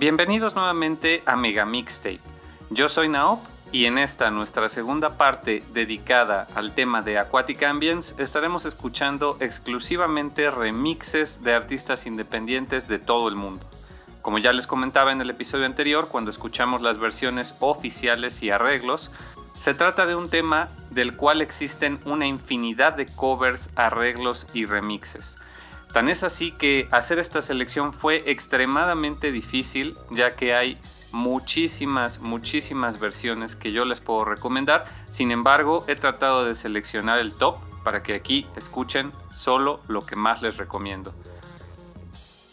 Bienvenidos nuevamente a Mega Mixtape. Yo soy Naop y en esta nuestra segunda parte dedicada al tema de Aquatic Ambience estaremos escuchando exclusivamente remixes de artistas independientes de todo el mundo. Como ya les comentaba en el episodio anterior, cuando escuchamos las versiones oficiales y arreglos, se trata de un tema del cual existen una infinidad de covers, arreglos y remixes. Tan es así que hacer esta selección fue extremadamente difícil ya que hay muchísimas, muchísimas versiones que yo les puedo recomendar. Sin embargo, he tratado de seleccionar el top para que aquí escuchen solo lo que más les recomiendo.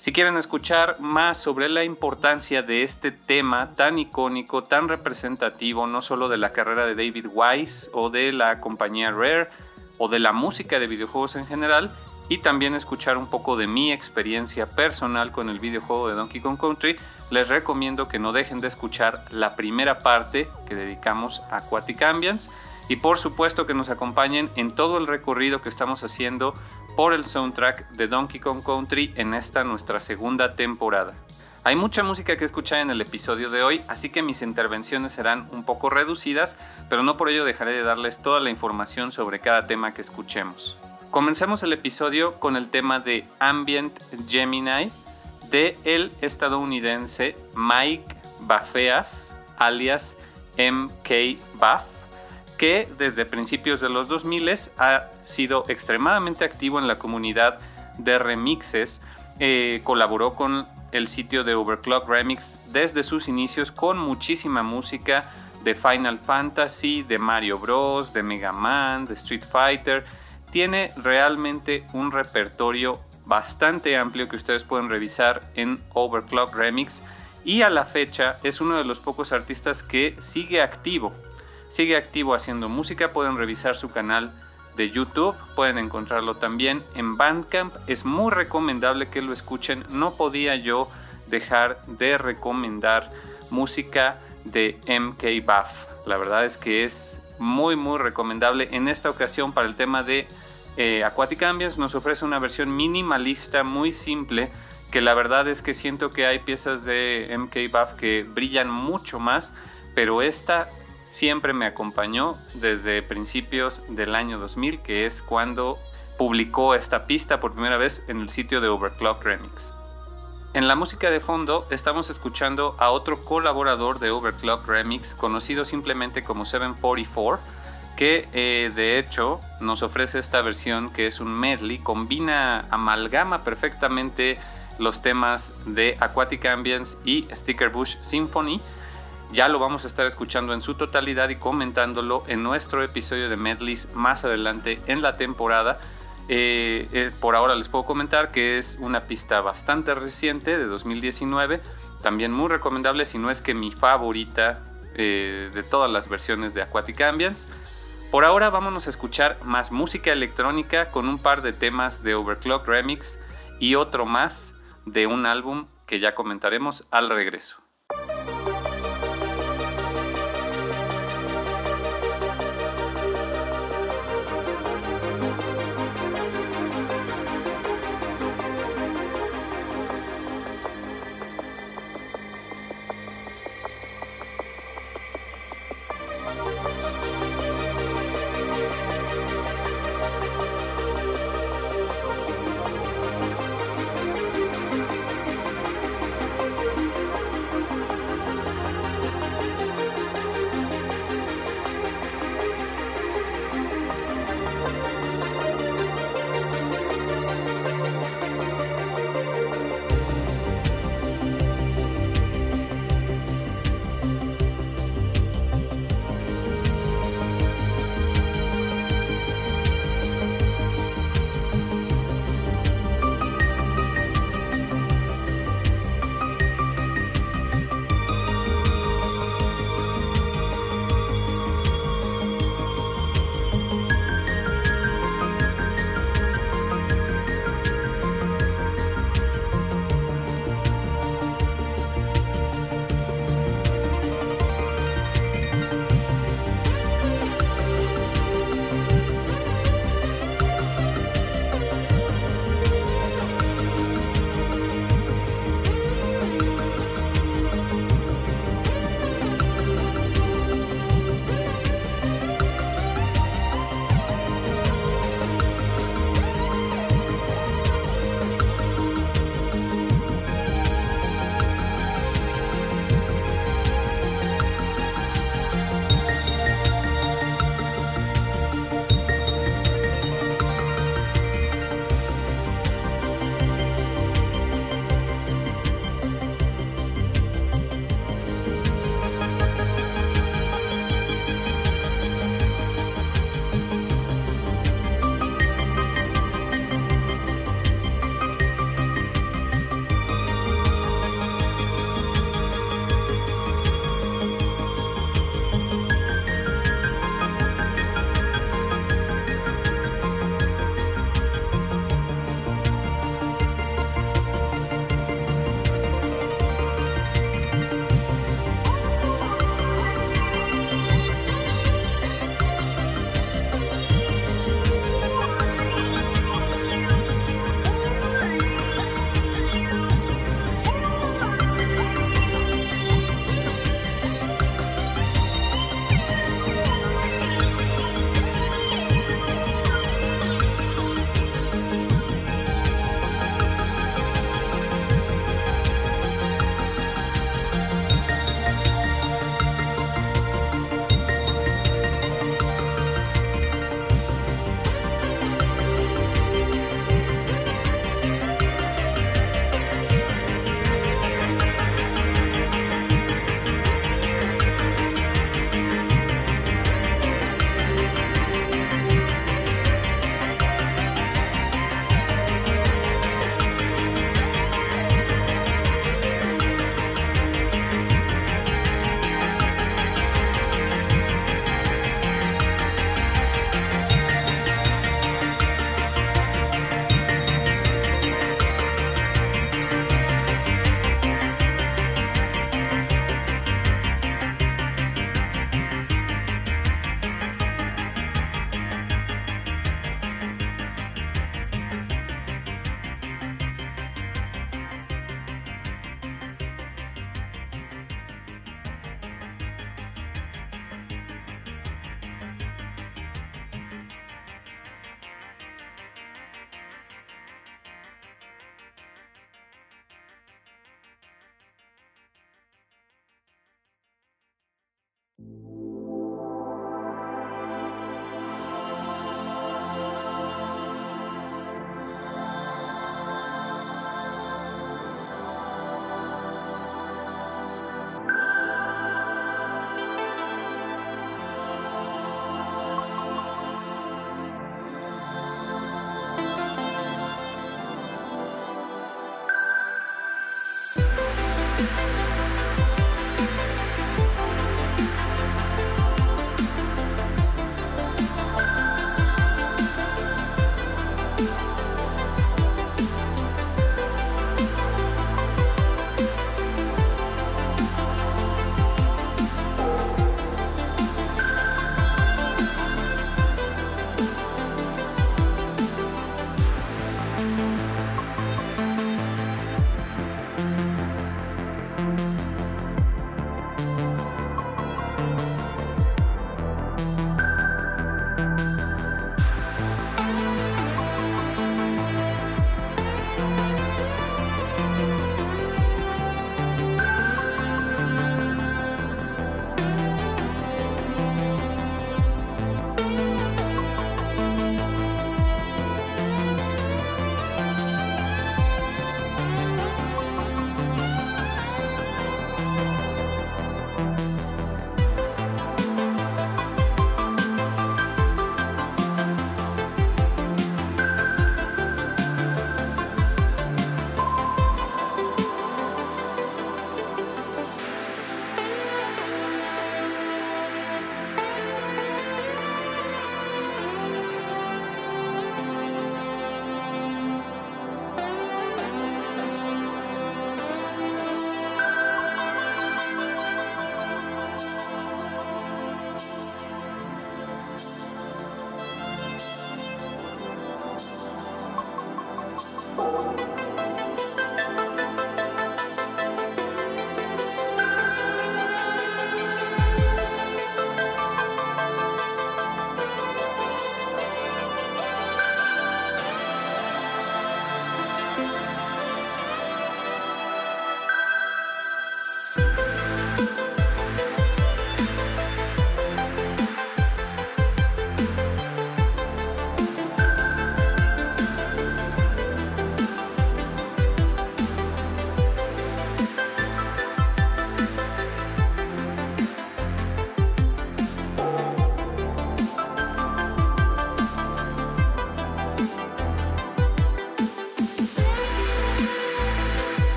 Si quieren escuchar más sobre la importancia de este tema tan icónico, tan representativo, no solo de la carrera de David Wise o de la compañía Rare o de la música de videojuegos en general, y también escuchar un poco de mi experiencia personal con el videojuego de Donkey Kong Country, les recomiendo que no dejen de escuchar la primera parte que dedicamos a Aquatic Ambience y por supuesto que nos acompañen en todo el recorrido que estamos haciendo por el soundtrack de Donkey Kong Country en esta nuestra segunda temporada. Hay mucha música que escuchar en el episodio de hoy, así que mis intervenciones serán un poco reducidas, pero no por ello dejaré de darles toda la información sobre cada tema que escuchemos. Comencemos el episodio con el tema de Ambient Gemini de el estadounidense Mike Bafeas, alias MK Buff, que desde principios de los 2000 ha sido extremadamente activo en la comunidad de remixes, eh, colaboró con el sitio de Overclock Remix desde sus inicios con muchísima música de Final Fantasy, de Mario Bros, de Mega Man, de Street Fighter, tiene realmente un repertorio bastante amplio que ustedes pueden revisar en Overclock Remix y a la fecha es uno de los pocos artistas que sigue activo. Sigue activo haciendo música, pueden revisar su canal de YouTube, pueden encontrarlo también en Bandcamp. Es muy recomendable que lo escuchen. No podía yo dejar de recomendar música de MK Buff. La verdad es que es muy muy recomendable. En esta ocasión para el tema de eh, Aquatic nos ofrece una versión minimalista muy simple que la verdad es que siento que hay piezas de MK Buff que brillan mucho más, pero esta siempre me acompañó desde principios del año 2000, que es cuando publicó esta pista por primera vez en el sitio de Overclock Remix. En la música de fondo estamos escuchando a otro colaborador de Overclock Remix conocido simplemente como 744 que eh, de hecho nos ofrece esta versión que es un medley, combina, amalgama perfectamente los temas de Aquatic Ambience y Sticker Bush Symphony. Ya lo vamos a estar escuchando en su totalidad y comentándolo en nuestro episodio de medleys más adelante en la temporada. Eh, eh, por ahora les puedo comentar que es una pista bastante reciente de 2019, también muy recomendable, si no es que mi favorita eh, de todas las versiones de Aquatic Ambience. Por ahora vámonos a escuchar más música electrónica con un par de temas de Overclock Remix y otro más de un álbum que ya comentaremos al regreso.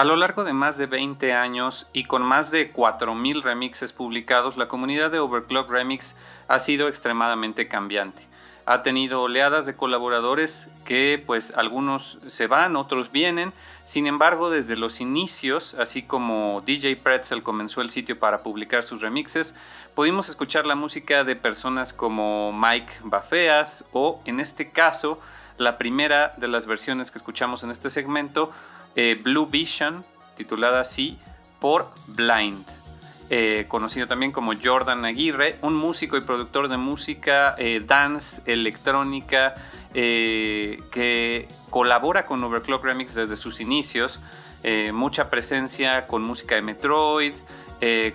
A lo largo de más de 20 años y con más de 4.000 remixes publicados, la comunidad de Overclock Remix ha sido extremadamente cambiante. Ha tenido oleadas de colaboradores que pues algunos se van, otros vienen. Sin embargo, desde los inicios, así como DJ Pretzel comenzó el sitio para publicar sus remixes, pudimos escuchar la música de personas como Mike Bafeas o en este caso, la primera de las versiones que escuchamos en este segmento eh, Blue Vision, titulada así, por Blind. Eh, conocido también como Jordan Aguirre, un músico y productor de música, eh, dance, electrónica, que colabora con Overclock Remix desde sus inicios, mucha presencia con música de Metroid,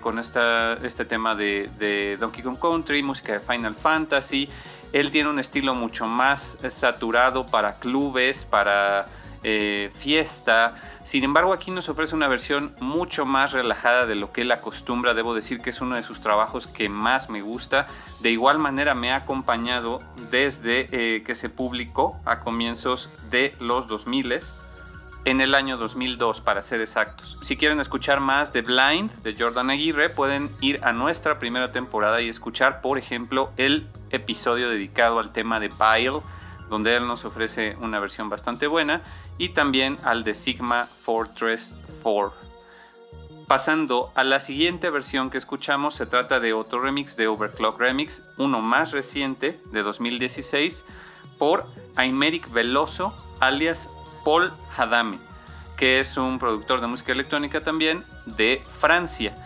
con este tema de, de, Donkey Kong Country, música de Final Fantasy. Él tiene un estilo mucho más saturado para clubes, para eh, fiesta. Sin embargo, aquí nos ofrece una versión mucho más relajada de lo que él acostumbra. Debo decir que es uno de sus trabajos que más me gusta. De igual manera me ha acompañado desde eh, que se publicó a comienzos de los 2000 en el año 2002 para ser exactos. Si quieren escuchar más de Blind de Jordan Aguirre, pueden ir a nuestra primera temporada y escuchar, por ejemplo, el episodio dedicado al tema de Pile, donde él nos ofrece una versión bastante buena y también al de Sigma Fortress 4. Pasando a la siguiente versión que escuchamos, se trata de otro remix de Overclock Remix, uno más reciente de 2016 por Aymeric Veloso, alias Paul Hadame, que es un productor de música electrónica también de Francia.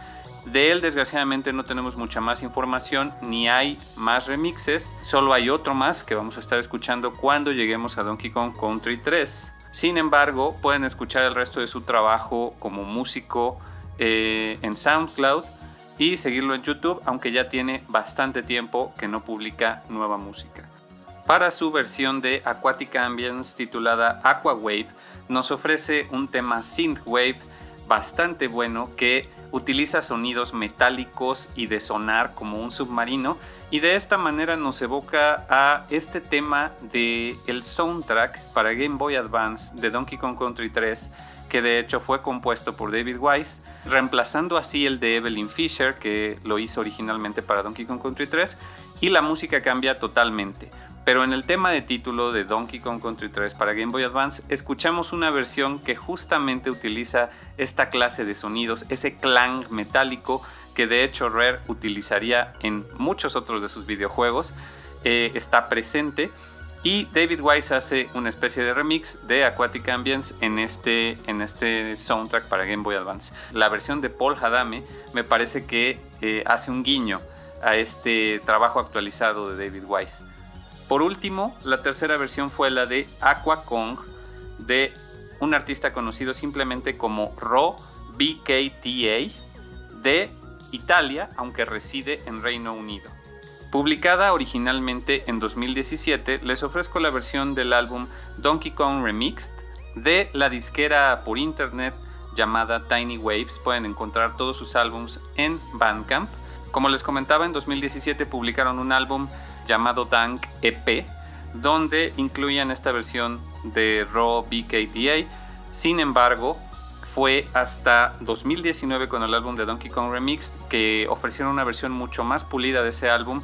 De él desgraciadamente no tenemos mucha más información, ni hay más remixes, solo hay otro más que vamos a estar escuchando cuando lleguemos a Donkey Kong Country 3. Sin embargo, pueden escuchar el resto de su trabajo como músico eh, en SoundCloud y seguirlo en YouTube, aunque ya tiene bastante tiempo que no publica nueva música. Para su versión de Aquatic Ambience titulada Aqua Wave, nos ofrece un tema synthwave bastante bueno que utiliza sonidos metálicos y de sonar como un submarino y de esta manera nos evoca a este tema de el soundtrack para Game Boy Advance de Donkey Kong Country 3 que de hecho fue compuesto por David Wise, reemplazando así el de Evelyn Fisher que lo hizo originalmente para Donkey Kong Country 3 y la música cambia totalmente. Pero en el tema de título de Donkey Kong Country 3 para Game Boy Advance, escuchamos una versión que justamente utiliza esta clase de sonidos, ese clang metálico que de hecho Rare utilizaría en muchos otros de sus videojuegos, eh, está presente. Y David Wise hace una especie de remix de Aquatic Ambience en este, en este soundtrack para Game Boy Advance. La versión de Paul Hadame me parece que eh, hace un guiño a este trabajo actualizado de David Wise. Por último, la tercera versión fue la de Aqua Kong de un artista conocido simplemente como Ro BKTA de Italia, aunque reside en Reino Unido. Publicada originalmente en 2017, les ofrezco la versión del álbum Donkey Kong Remixed de la disquera por internet llamada Tiny Waves. Pueden encontrar todos sus álbums en Bandcamp. Como les comentaba, en 2017 publicaron un álbum llamado Dank EP, donde incluían esta versión de Raw BKDA. Sin embargo, fue hasta 2019 con el álbum de Donkey Kong Remix que ofrecieron una versión mucho más pulida de ese álbum.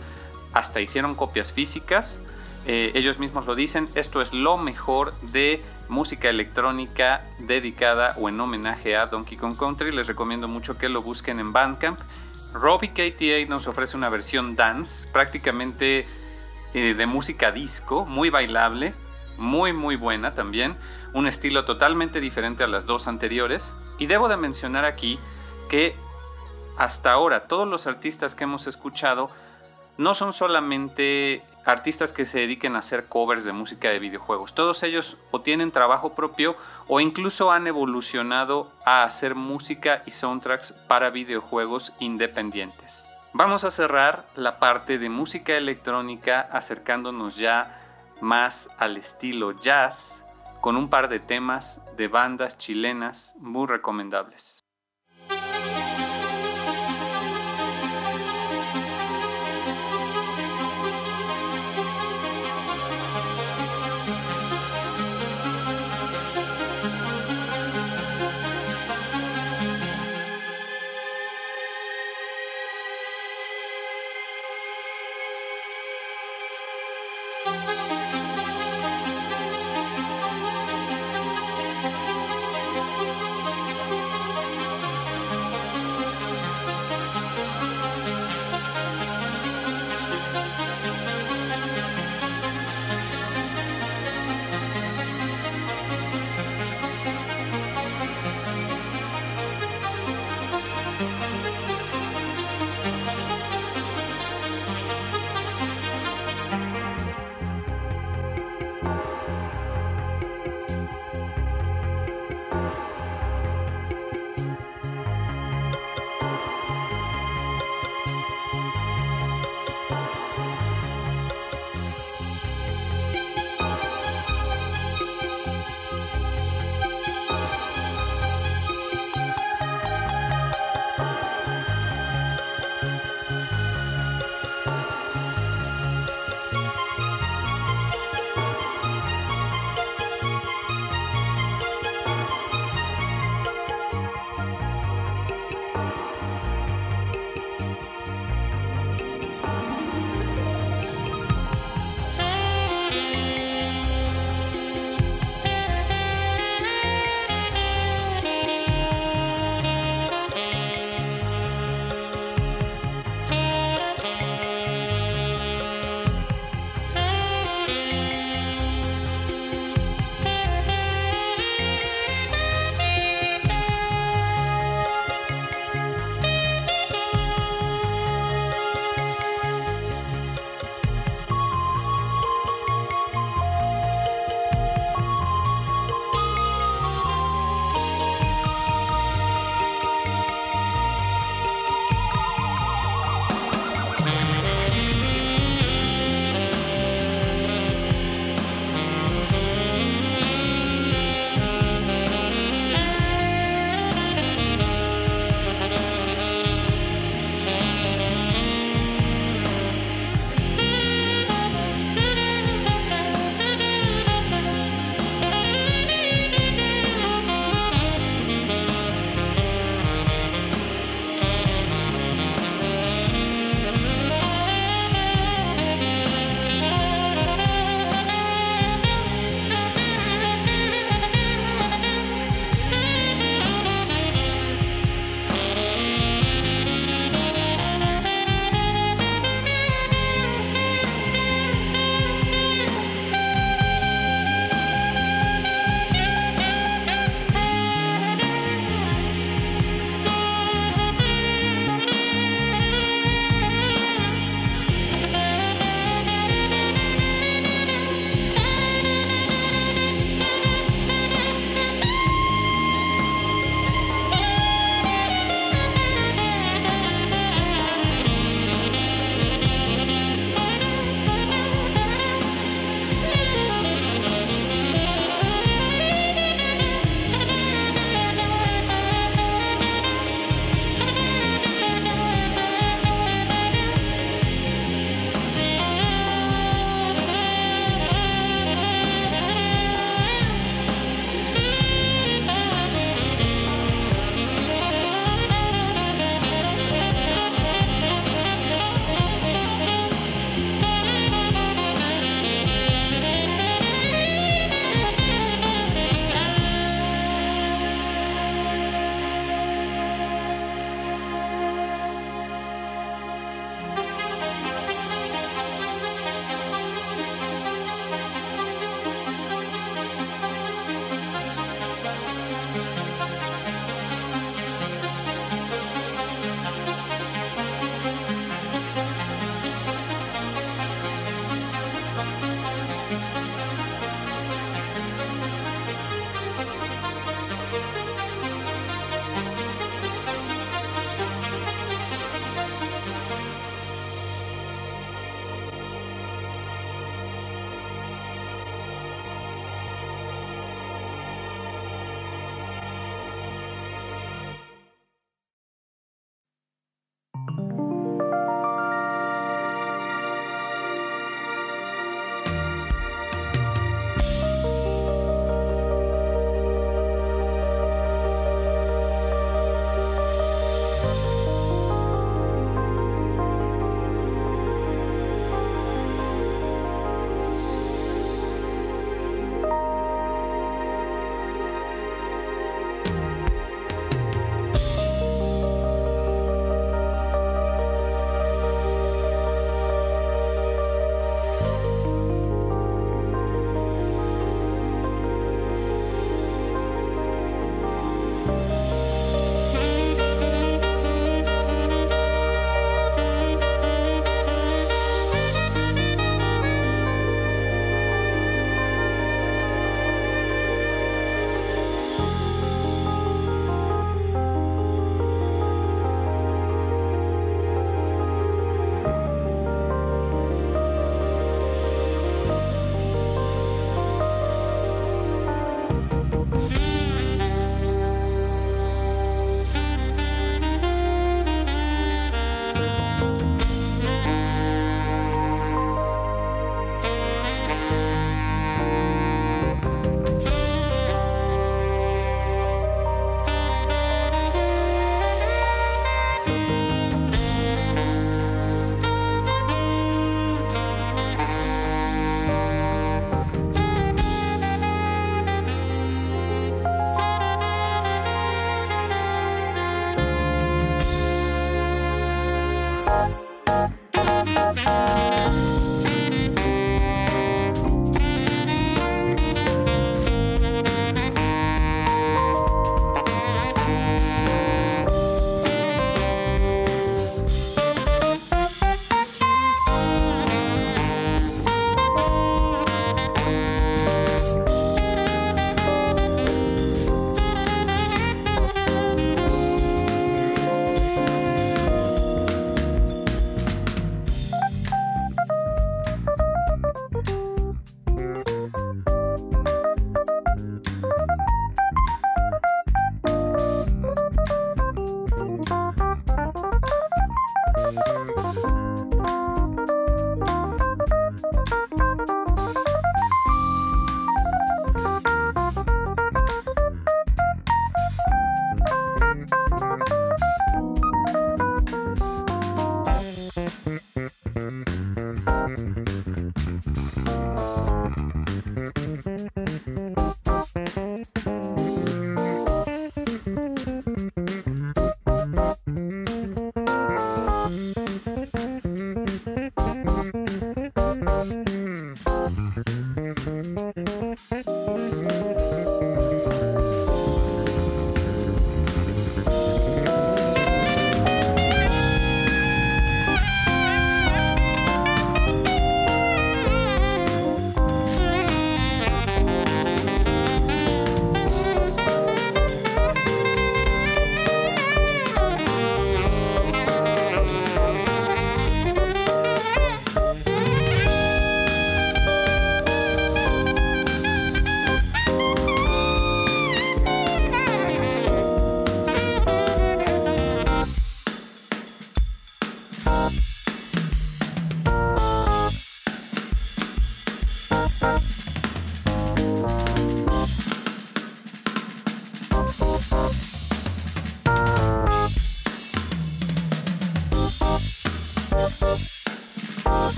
Hasta hicieron copias físicas. Eh, ellos mismos lo dicen, esto es lo mejor de música electrónica dedicada o en homenaje a Donkey Kong Country. Les recomiendo mucho que lo busquen en Bandcamp. Robbie KTA nos ofrece una versión dance, prácticamente eh, de música disco, muy bailable, muy muy buena también, un estilo totalmente diferente a las dos anteriores. Y debo de mencionar aquí que hasta ahora todos los artistas que hemos escuchado no son solamente artistas que se dediquen a hacer covers de música de videojuegos. Todos ellos o tienen trabajo propio o incluso han evolucionado a hacer música y soundtracks para videojuegos independientes. Vamos a cerrar la parte de música electrónica acercándonos ya más al estilo jazz con un par de temas de bandas chilenas muy recomendables.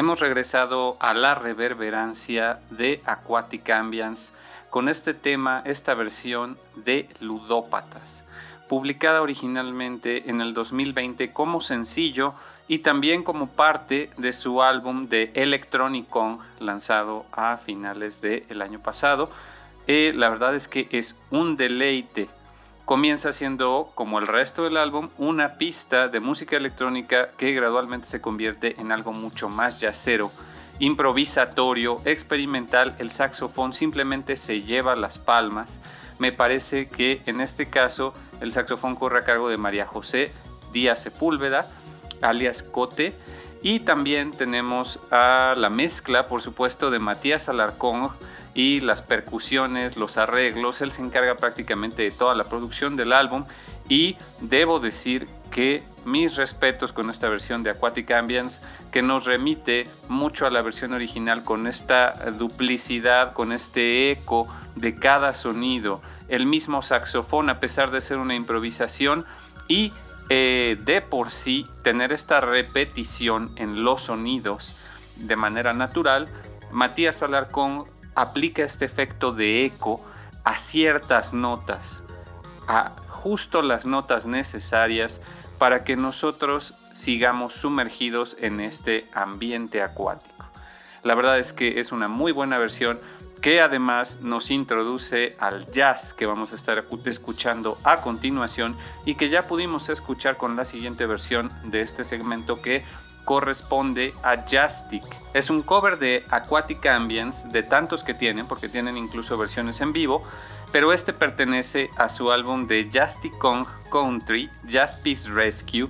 Hemos regresado a la reverberancia de Aquatic Ambience con este tema, esta versión de Ludópatas, publicada originalmente en el 2020 como sencillo y también como parte de su álbum de Electronic Kong lanzado a finales del año pasado. Eh, la verdad es que es un deleite. Comienza siendo, como el resto del álbum, una pista de música electrónica que gradualmente se convierte en algo mucho más yacero, improvisatorio, experimental. El saxofón simplemente se lleva las palmas. Me parece que en este caso el saxofón corre a cargo de María José Díaz Sepúlveda alias Cote. Y también tenemos a la mezcla, por supuesto, de Matías Alarcón y las percusiones, los arreglos. Él se encarga prácticamente de toda la producción del álbum. Y debo decir que mis respetos con esta versión de Aquatic Ambience que nos remite mucho a la versión original con esta duplicidad, con este eco de cada sonido, el mismo saxofón a pesar de ser una improvisación y eh, de por sí tener esta repetición en los sonidos de manera natural, Matías Alarcón aplica este efecto de eco a ciertas notas, a justo las notas necesarias para que nosotros sigamos sumergidos en este ambiente acuático. La verdad es que es una muy buena versión que además nos introduce al jazz que vamos a estar escuchando a continuación y que ya pudimos escuchar con la siguiente versión de este segmento que corresponde a Jazztic. Es un cover de Aquatic Ambience, de tantos que tienen, porque tienen incluso versiones en vivo, pero este pertenece a su álbum de Justic Kong Country, Jazz Peace Rescue,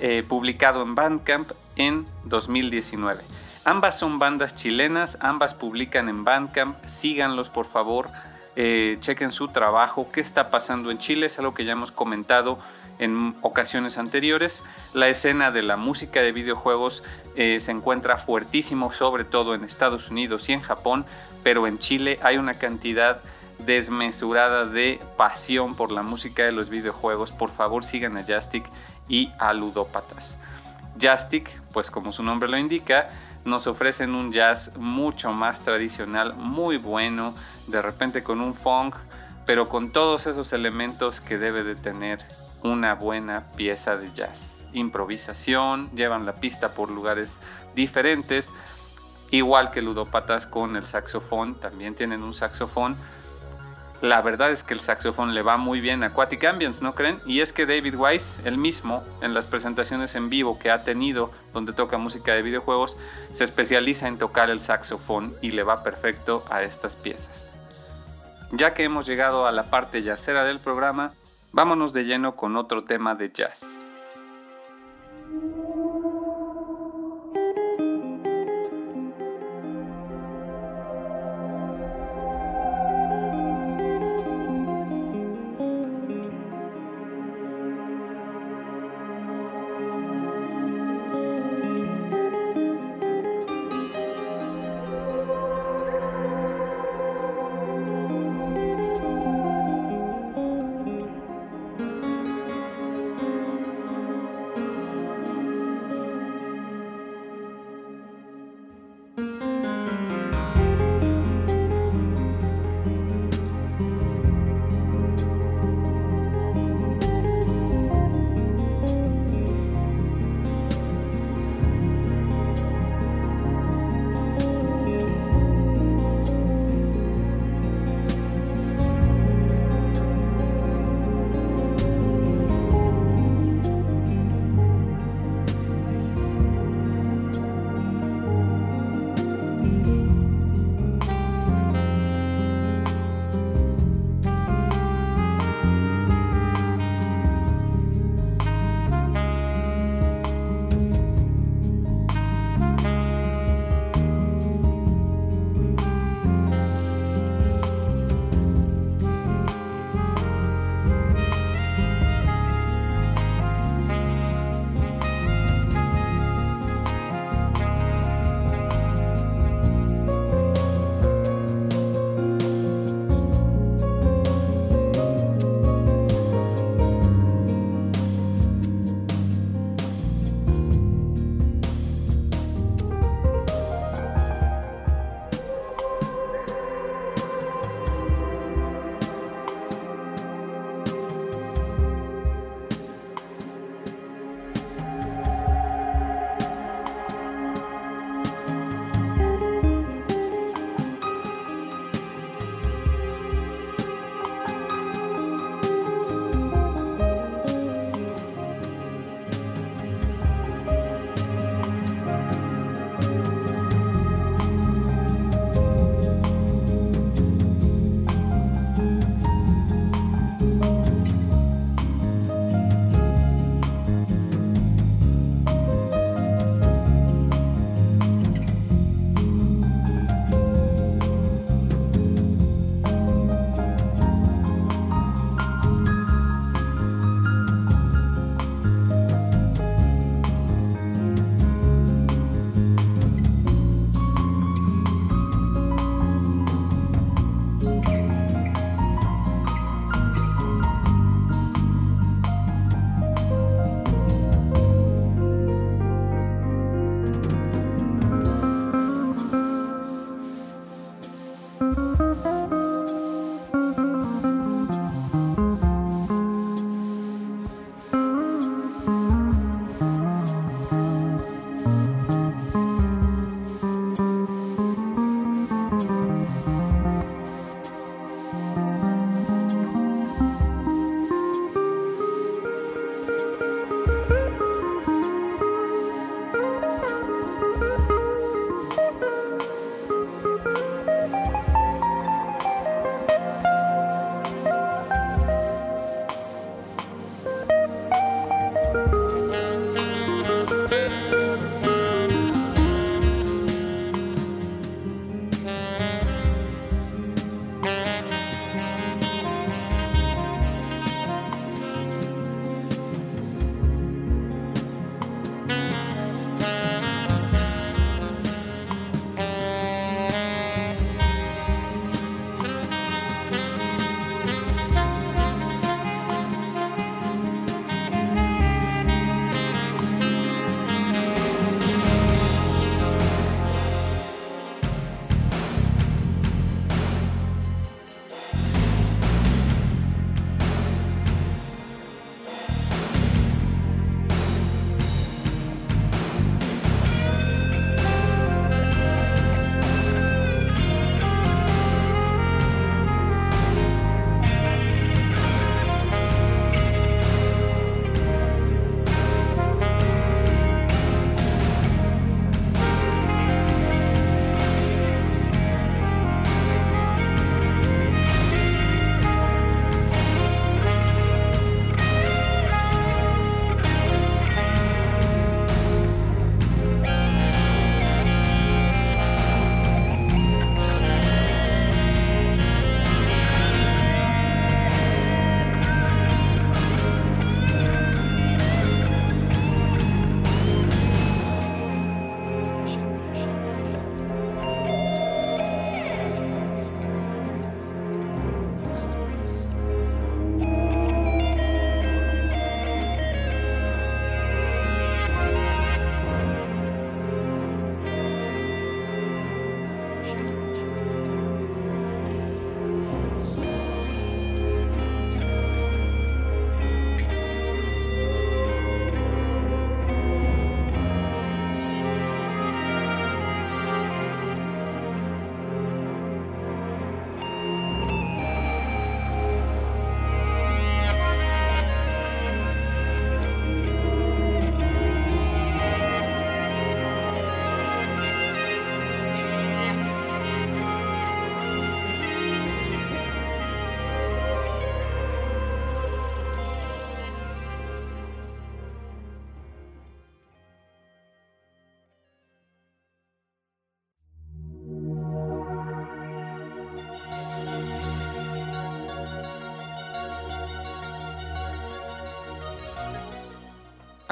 eh, publicado en Bandcamp en 2019. Ambas son bandas chilenas, ambas publican en Bandcamp, síganlos por favor, eh, chequen su trabajo, qué está pasando en Chile, es algo que ya hemos comentado en ocasiones anteriores. La escena de la música de videojuegos eh, se encuentra fuertísimo, sobre todo en Estados Unidos y en Japón, pero en Chile hay una cantidad desmesurada de pasión por la música de los videojuegos. Por favor sigan a Jastic y a Ludópatas. Jastic, pues como su nombre lo indica, nos ofrecen un jazz mucho más tradicional, muy bueno, de repente con un funk, pero con todos esos elementos que debe de tener una buena pieza de jazz. Improvisación, llevan la pista por lugares diferentes, igual que Ludopatas con el saxofón, también tienen un saxofón la verdad es que el saxofón le va muy bien a Aquatic Ambience, ¿no creen? Y es que David Weiss, el mismo, en las presentaciones en vivo que ha tenido, donde toca música de videojuegos, se especializa en tocar el saxofón y le va perfecto a estas piezas. Ya que hemos llegado a la parte yacera del programa, vámonos de lleno con otro tema de jazz.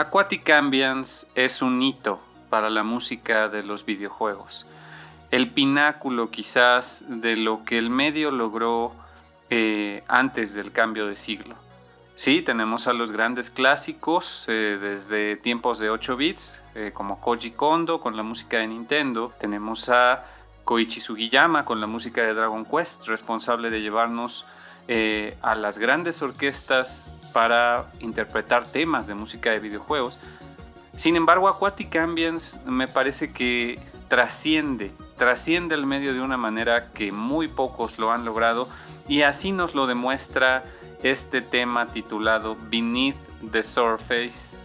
Aquatic Ambience es un hito para la música de los videojuegos. El pináculo quizás de lo que el medio logró eh, antes del cambio de siglo. Sí, tenemos a los grandes clásicos eh, desde tiempos de 8 bits, eh, como Koji Kondo con la música de Nintendo. Tenemos a Koichi Sugiyama con la música de Dragon Quest, responsable de llevarnos a las grandes orquestas para interpretar temas de música de videojuegos. Sin embargo, Aquatic Ambience me parece que trasciende, trasciende el medio de una manera que muy pocos lo han logrado y así nos lo demuestra este tema titulado Beneath the Surface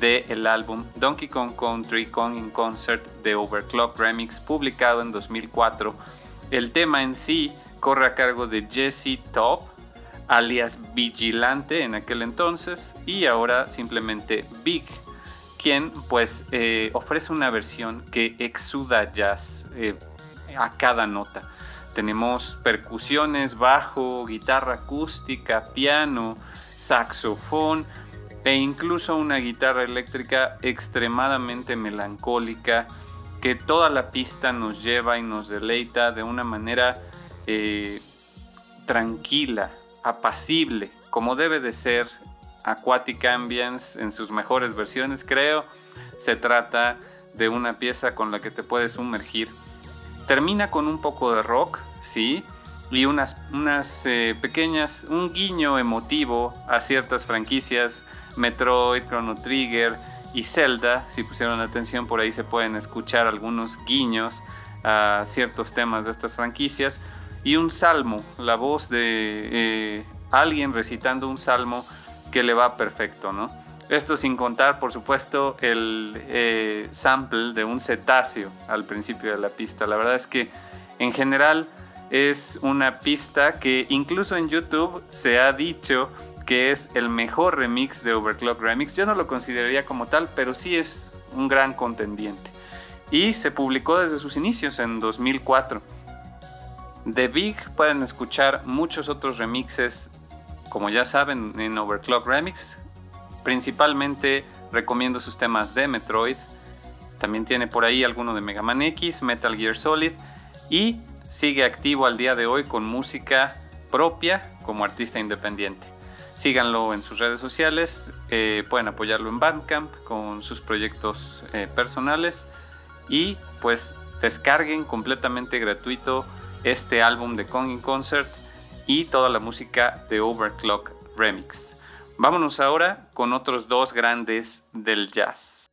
de el álbum Donkey Kong Country Kong in Concert de Overclock Remix publicado en 2004. El tema en sí corre a cargo de Jesse Top alias Vigilante en aquel entonces y ahora simplemente Big, quien pues eh, ofrece una versión que exuda jazz eh, a cada nota. Tenemos percusiones, bajo, guitarra acústica, piano, saxofón e incluso una guitarra eléctrica extremadamente melancólica que toda la pista nos lleva y nos deleita de una manera eh, tranquila, apacible, como debe de ser Aquatic Ambience en sus mejores versiones, creo. Se trata de una pieza con la que te puedes sumergir. Termina con un poco de rock, sí, y unas, unas eh, pequeñas, un guiño emotivo a ciertas franquicias, Metroid, Chrono Trigger y Zelda. Si pusieron atención por ahí se pueden escuchar algunos guiños a ciertos temas de estas franquicias y un salmo, la voz de eh, alguien recitando un salmo que le va perfecto, ¿no? Esto sin contar, por supuesto, el eh, sample de un cetáceo al principio de la pista. La verdad es que en general es una pista que incluso en YouTube se ha dicho que es el mejor remix de Overclock Remix. Yo no lo consideraría como tal, pero sí es un gran contendiente. Y se publicó desde sus inicios en 2004. De Big pueden escuchar muchos otros remixes, como ya saben, en Overclock Remix. Principalmente recomiendo sus temas de Metroid. También tiene por ahí alguno de Mega Man X, Metal Gear Solid. Y sigue activo al día de hoy con música propia como artista independiente. Síganlo en sus redes sociales, eh, pueden apoyarlo en Bandcamp con sus proyectos eh, personales y pues descarguen completamente gratuito este álbum de Kong in Concert y toda la música de Overclock Remix. Vámonos ahora con otros dos grandes del jazz.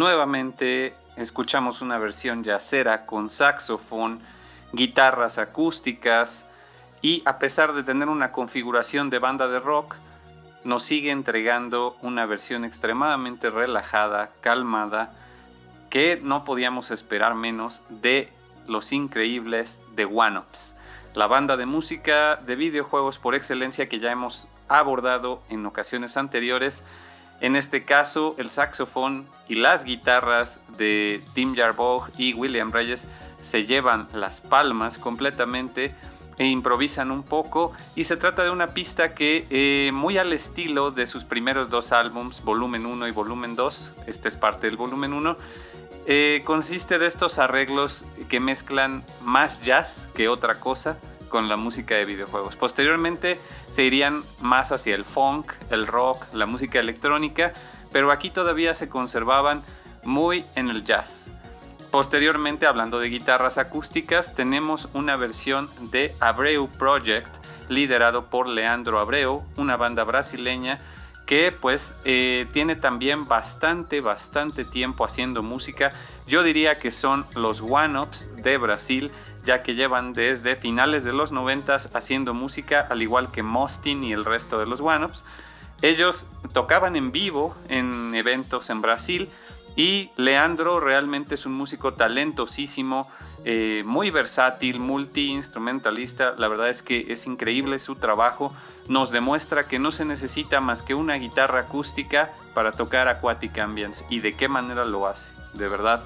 Nuevamente escuchamos una versión yacera con saxofón, guitarras acústicas y a pesar de tener una configuración de banda de rock, nos sigue entregando una versión extremadamente relajada, calmada, que no podíamos esperar menos de los increíbles The One Ups, la banda de música de videojuegos por excelencia que ya hemos abordado en ocasiones anteriores en este caso, el saxofón y las guitarras de Tim Jarboe y William Reyes se llevan las palmas completamente e improvisan un poco. Y se trata de una pista que eh, muy al estilo de sus primeros dos álbums, volumen 1 y volumen 2, este es parte del volumen 1, eh, consiste de estos arreglos que mezclan más jazz que otra cosa con la música de videojuegos. Posteriormente se irían más hacia el funk, el rock, la música electrónica, pero aquí todavía se conservaban muy en el jazz. Posteriormente, hablando de guitarras acústicas, tenemos una versión de Abreu Project, liderado por Leandro Abreu, una banda brasileña que pues eh, tiene también bastante, bastante tiempo haciendo música. Yo diría que son los one-ups de Brasil ya que llevan desde finales de los 90 haciendo música, al igual que Mostin y el resto de los One Ellos tocaban en vivo en eventos en Brasil y Leandro realmente es un músico talentosísimo, eh, muy versátil, multi-instrumentalista. La verdad es que es increíble su trabajo. Nos demuestra que no se necesita más que una guitarra acústica para tocar Aquatic Ambience y de qué manera lo hace. De verdad,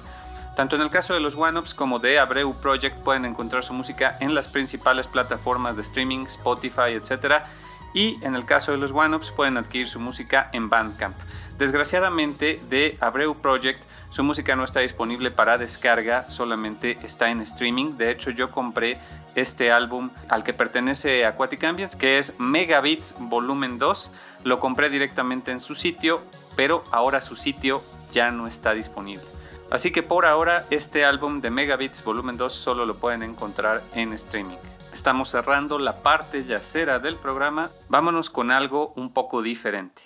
tanto en el caso de los One-Ups como de Abreu Project pueden encontrar su música en las principales plataformas de streaming, Spotify, etc. Y en el caso de los One-Ups pueden adquirir su música en Bandcamp. Desgraciadamente de Abreu Project su música no está disponible para descarga, solamente está en streaming. De hecho yo compré este álbum al que pertenece Aquatic Ambience, que es Megabits Volumen 2. Lo compré directamente en su sitio, pero ahora su sitio ya no está disponible. Así que por ahora este álbum de Megabits Volumen 2 solo lo pueden encontrar en streaming. Estamos cerrando la parte yacera del programa. Vámonos con algo un poco diferente.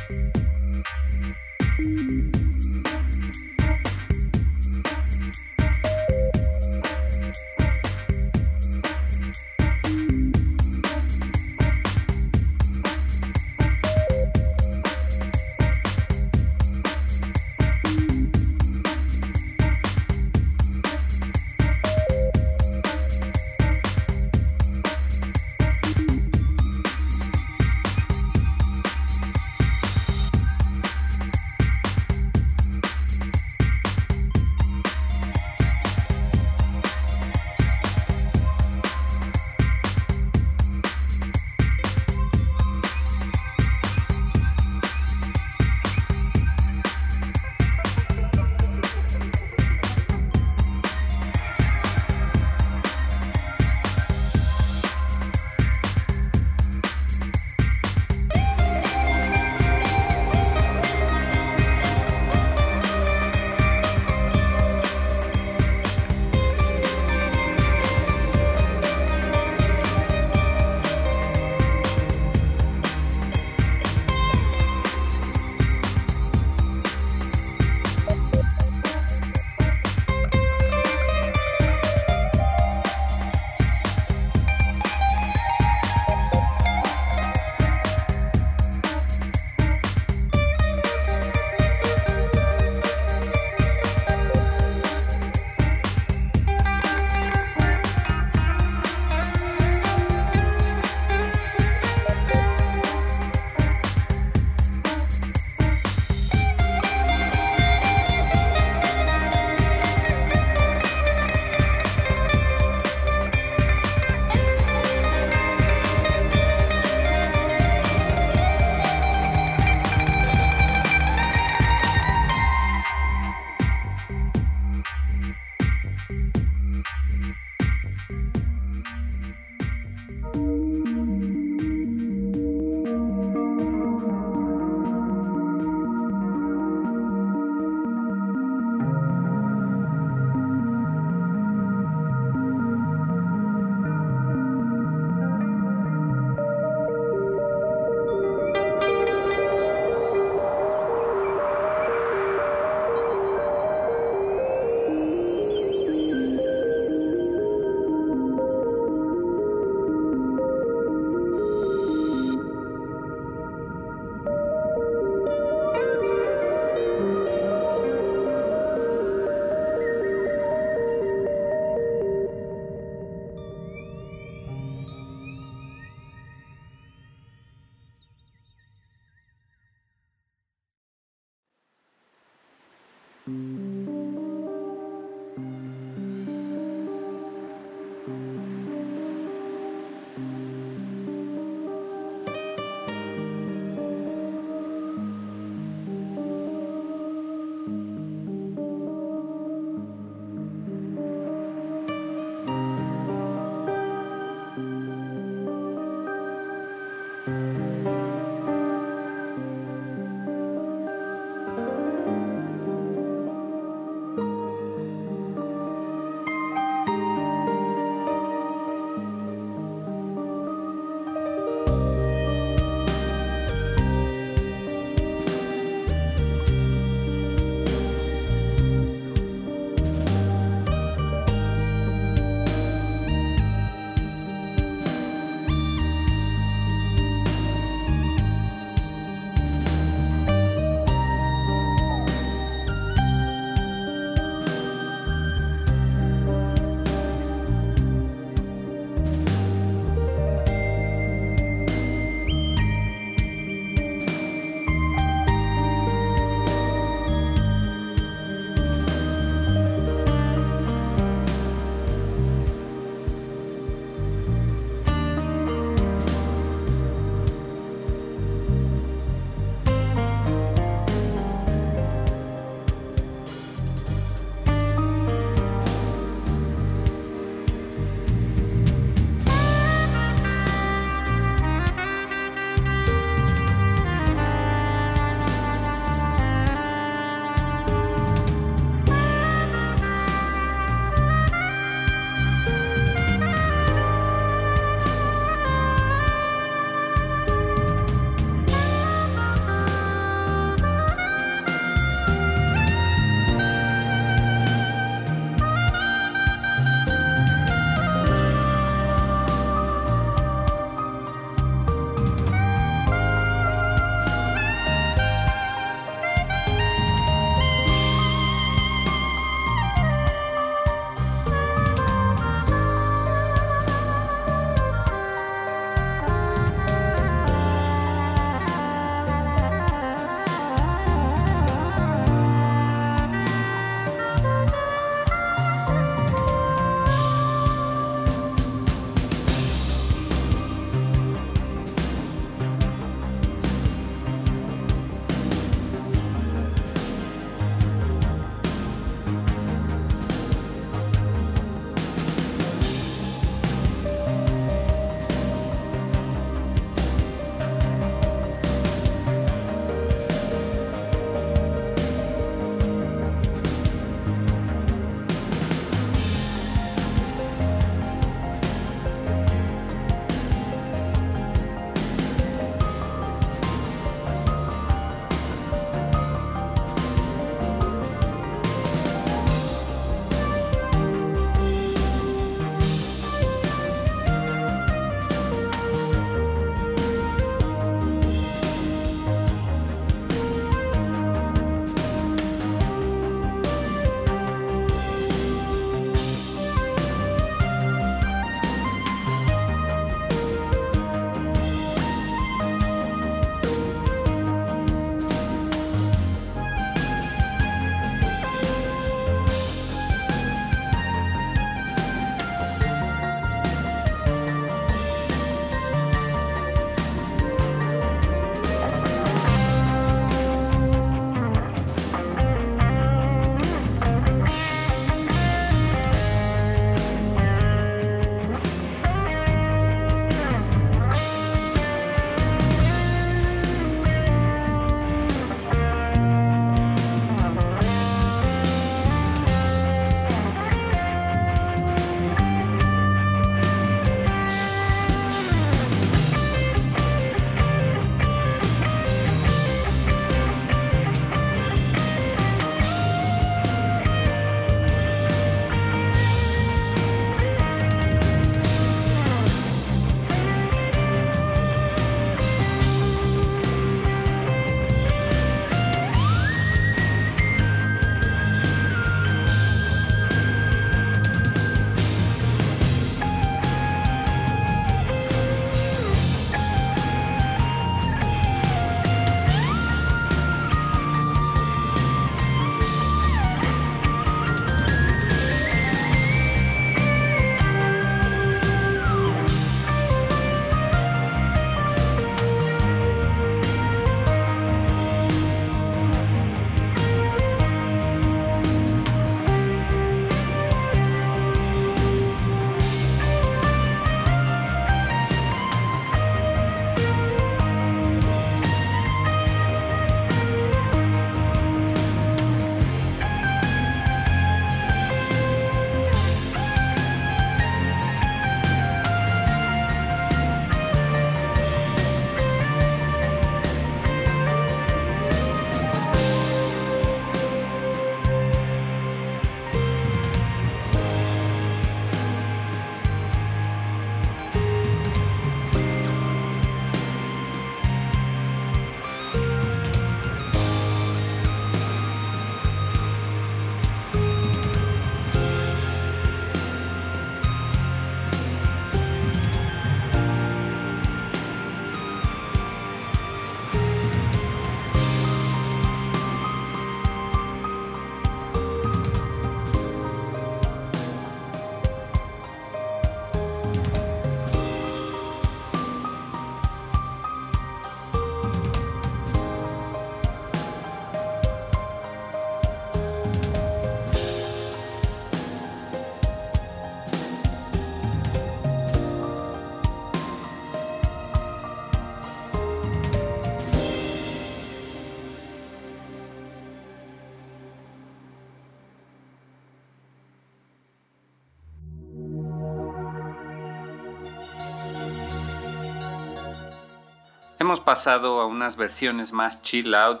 Hemos pasado a unas versiones más chill out,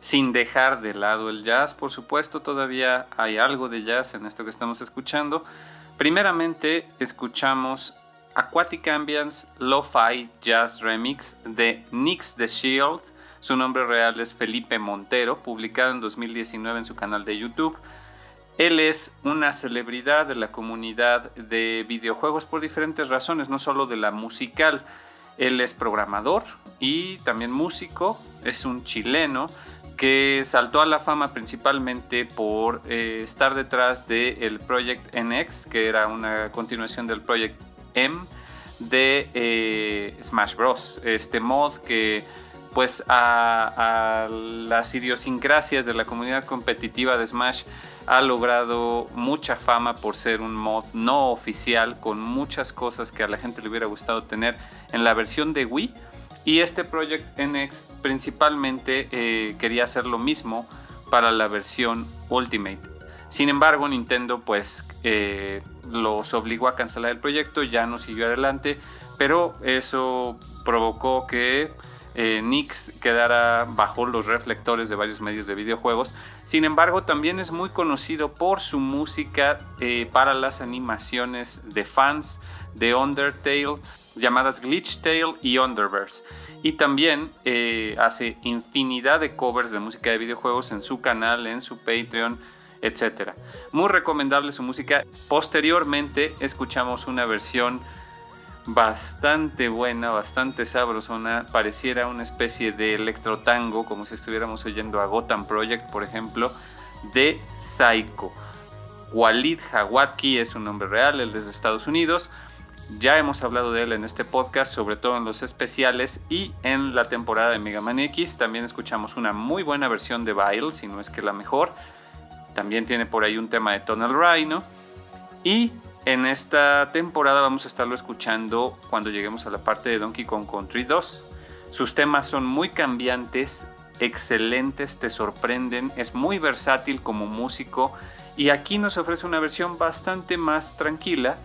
sin dejar de lado el jazz, por supuesto, todavía hay algo de jazz en esto que estamos escuchando. Primeramente escuchamos Aquatic Ambience Lo-Fi Jazz Remix de Nix the Shield. Su nombre real es Felipe Montero, publicado en 2019 en su canal de YouTube. Él es una celebridad de la comunidad de videojuegos por diferentes razones, no solo de la musical. Él es programador y también músico, es un chileno que saltó a la fama principalmente por eh, estar detrás del el Project NX, que era una continuación del Project M de eh, Smash Bros. Este mod que pues a, las idiosincrasias de la comunidad competitiva de Smash ha logrado mucha fama por ser un mod no oficial con muchas cosas que a la gente le hubiera gustado tener en la versión de Wii y este Project NX principalmente eh, quería hacer lo mismo para la versión Ultimate. Sin embargo, Nintendo pues eh, los obligó a cancelar el proyecto, ya no siguió adelante, pero eso provocó que eh, Nix quedara bajo los reflectores de varios medios de videojuegos. Sin embargo, también es muy conocido por su música para las animaciones de fans de Undertale, llamadas Glitch Tale y Underverse. Y también eh, hace infinidad de covers de música de videojuegos en su canal, en su Patreon, etc. Muy recomendable su música. Posteriormente escuchamos una versión bastante buena, bastante sabrosona. Pareciera una especie de electrotango, como si estuviéramos oyendo a Gotham Project, por ejemplo, de Psycho. Walid Hawatki es un nombre real, él es de Estados Unidos. Ya hemos hablado de él en este podcast, sobre todo en los especiales y en la temporada de Mega Man X. También escuchamos una muy buena versión de Vile, si no es que la mejor. También tiene por ahí un tema de Tonal Rhino. Y en esta temporada vamos a estarlo escuchando cuando lleguemos a la parte de Donkey Kong Country 2. Sus temas son muy cambiantes, excelentes, te sorprenden, es muy versátil como músico y aquí nos ofrece una versión bastante más tranquila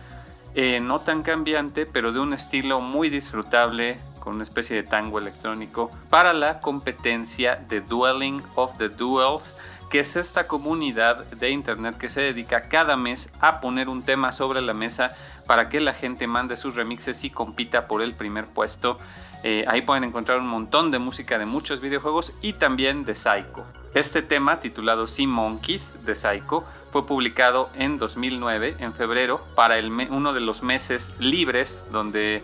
eh, no tan cambiante, pero de un estilo muy disfrutable, con una especie de tango electrónico, para la competencia de Dueling of the Duels, que es esta comunidad de internet que se dedica cada mes a poner un tema sobre la mesa para que la gente mande sus remixes y compita por el primer puesto. Eh, ahí pueden encontrar un montón de música de muchos videojuegos y también de Psycho. Este tema, titulado Sea Monkeys de Psycho, fue publicado en 2009, en febrero, para uno de los meses libres donde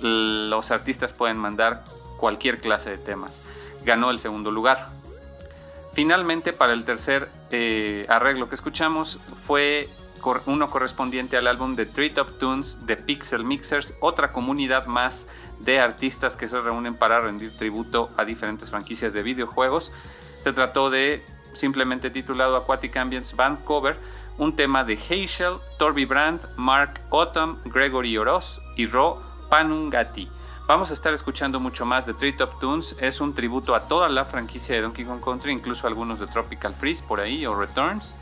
los artistas pueden mandar cualquier clase de temas. Ganó el segundo lugar. Finalmente, para el tercer eh, arreglo que escuchamos, fue uno correspondiente al álbum de Treetop Tunes de Pixel Mixers, otra comunidad más de artistas que se reúnen para rendir tributo a diferentes franquicias de videojuegos. Se trató de, simplemente titulado Aquatic Ambience Band Cover, un tema de Heischel, Torby Brandt, Mark Autumn, Gregory Oroz y Ro Panungati. Vamos a estar escuchando mucho más de Treetop Tunes. Es un tributo a toda la franquicia de Donkey Kong Country, incluso algunos de Tropical Freeze por ahí o Returns.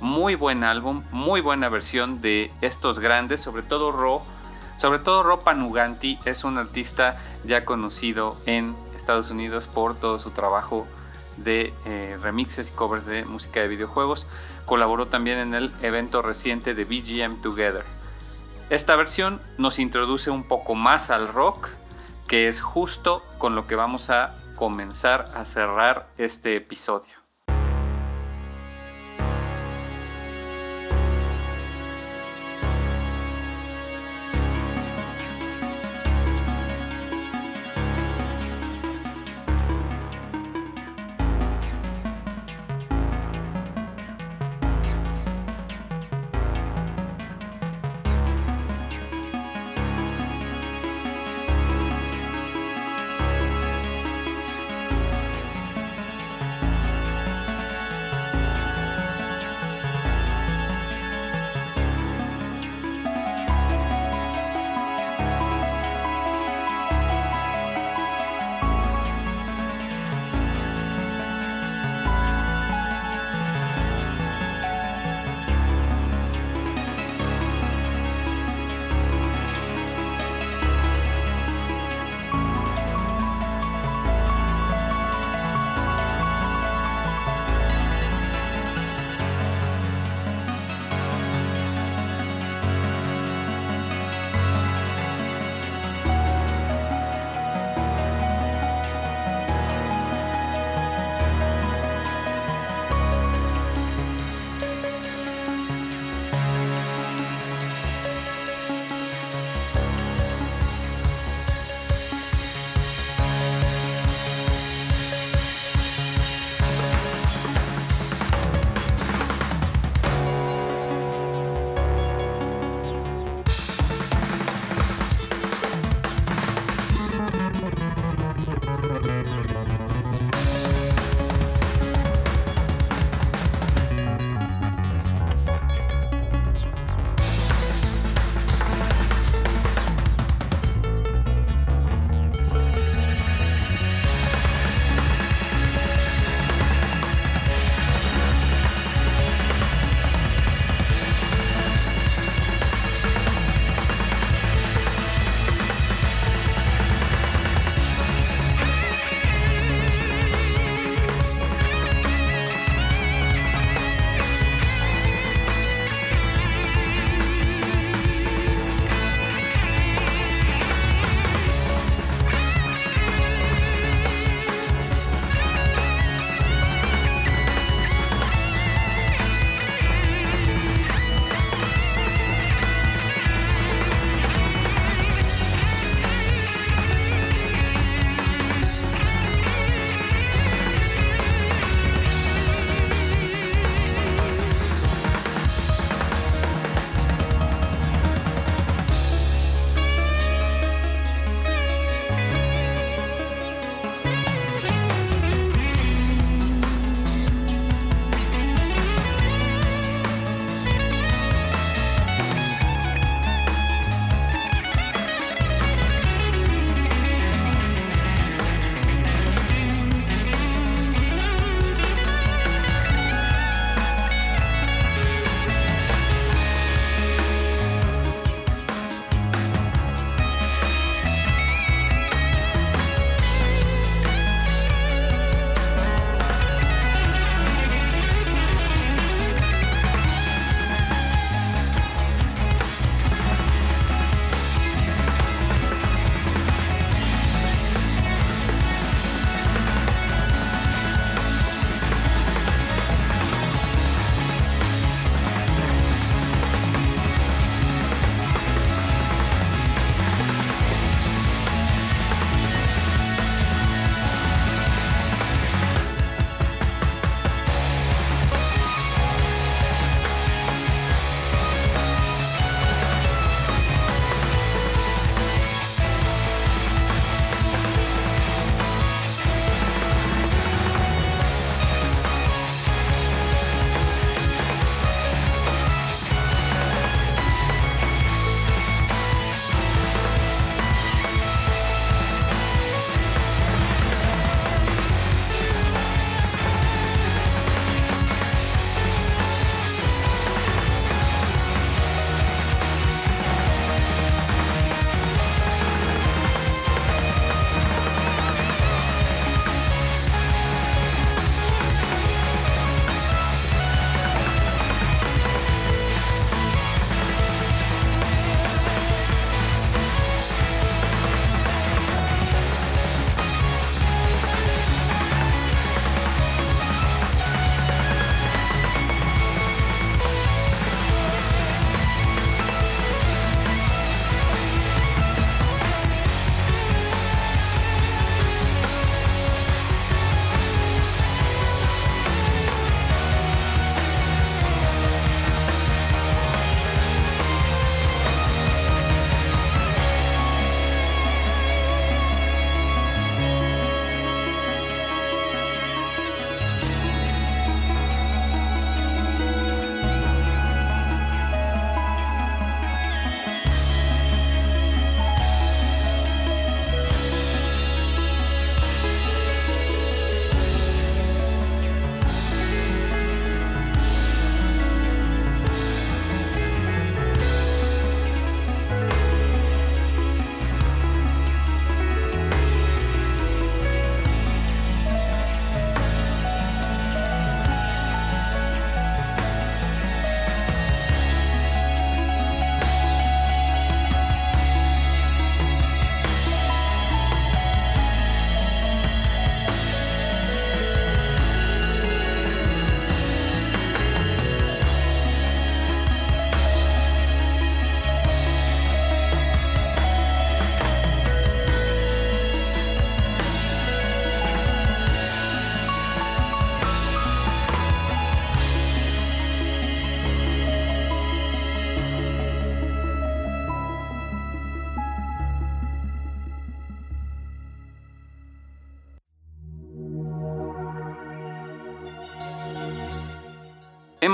Muy buen álbum, muy buena versión de estos grandes, sobre todo Ro. Sobre todo Ro Panuganti es un artista ya conocido en Estados Unidos por todo su trabajo de eh, remixes y covers de música de videojuegos. Colaboró también en el evento reciente de BGM Together. Esta versión nos introduce un poco más al rock, que es justo con lo que vamos a comenzar a cerrar este episodio.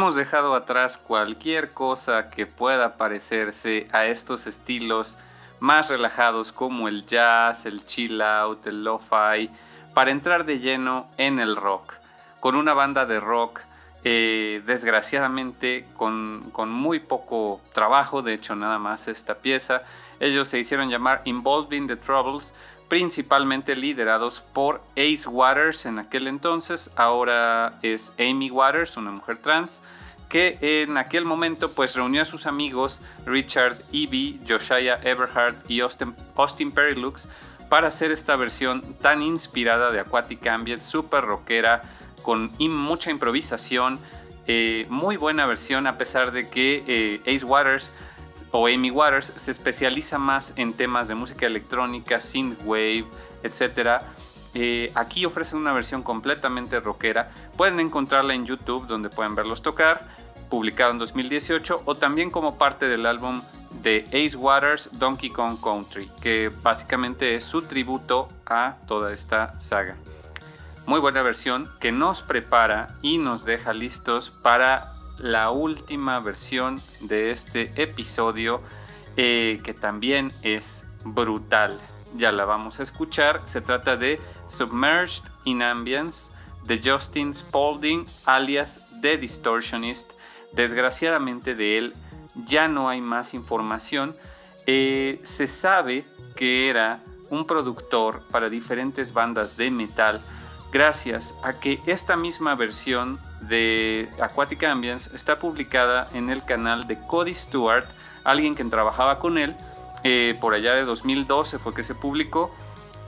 Hemos dejado atrás cualquier cosa que pueda parecerse a estos estilos más relajados como el jazz, el chill out, el lo-fi, para entrar de lleno en el rock, con una banda de rock eh, desgraciadamente con, con, muy poco trabajo, de hecho nada más esta pieza. Ellos se hicieron llamar Involving the Troubles, principalmente liderados por Ace Waters en aquel entonces, ahora es Amy Waters, una mujer trans, que en aquel momento pues reunió a sus amigos Richard Eby, Josiah Everhart y Austin, Austin Perilux para hacer esta versión tan inspirada de Aquatic Ambient, super rockera, con mucha improvisación, eh, muy buena versión a pesar de que eh, Ace Waters o Amy Waters se especializa más en temas de música electrónica, synthwave, etc. Eh, aquí ofrecen una versión completamente rockera. Pueden encontrarla en YouTube donde pueden verlos tocar, publicado en 2018, o también como parte del álbum de Ace Waters Donkey Kong Country, que básicamente es su tributo a toda esta saga. Muy buena versión que nos prepara y nos deja listos para la última versión de este episodio eh, que también es brutal. Ya la vamos a escuchar. Se trata de Submerged in Ambience de Justin Spalding alias The Distortionist. Desgraciadamente de él ya no hay más información. Eh, se sabe que era un productor para diferentes bandas de metal gracias a que esta misma versión de Aquatic Ambience está publicada en el canal de Cody Stewart, alguien que trabajaba con él, eh, por allá de 2012 fue que se publicó.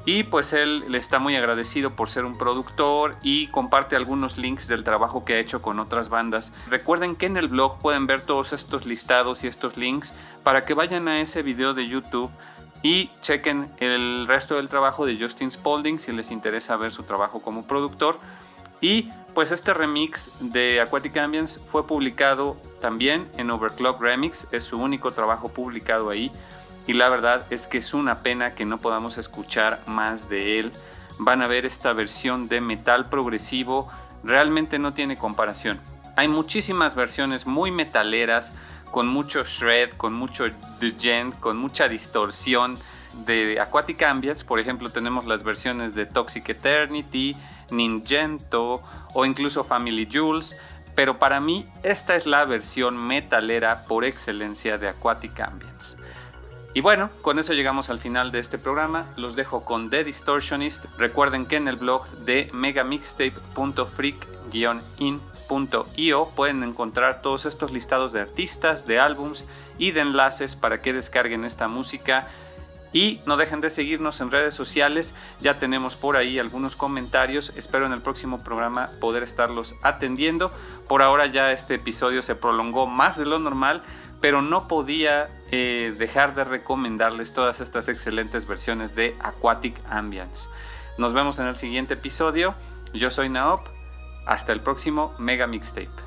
Y pues él le está muy agradecido por ser un productor y comparte algunos links del trabajo que ha hecho con otras bandas. Recuerden que en el blog pueden ver todos estos listados y estos links para que vayan a ese video de YouTube y chequen el resto del trabajo de Justin Spalding si les interesa ver su trabajo como productor. Y pues este remix de Aquatic Ambience fue publicado también en Overclock Remix, es su único trabajo publicado ahí. Y la verdad es que es una pena que no podamos escuchar más de él. Van a ver esta versión de metal progresivo, realmente no tiene comparación. Hay muchísimas versiones muy metaleras, con mucho shred, con mucho djent, con mucha distorsión de Aquatic Ambience. Por ejemplo, tenemos las versiones de Toxic Eternity, Ningento o incluso Family Jules. Pero para mí esta es la versión metalera por excelencia de Aquatic Ambience. Y bueno, con eso llegamos al final de este programa. Los dejo con The Distortionist. Recuerden que en el blog de megamixtape.freak-in .io pueden encontrar todos estos listados de artistas, de álbums y de enlaces para que descarguen esta música. Y no dejen de seguirnos en redes sociales, ya tenemos por ahí algunos comentarios, espero en el próximo programa poder estarlos atendiendo. Por ahora ya este episodio se prolongó más de lo normal, pero no podía eh, dejar de recomendarles todas estas excelentes versiones de Aquatic Ambience. Nos vemos en el siguiente episodio, yo soy Naop hasta el próximo Mega Mixtape.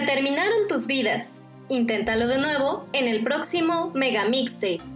Se terminaron tus vidas. Inténtalo de nuevo en el próximo Mega Mixtape.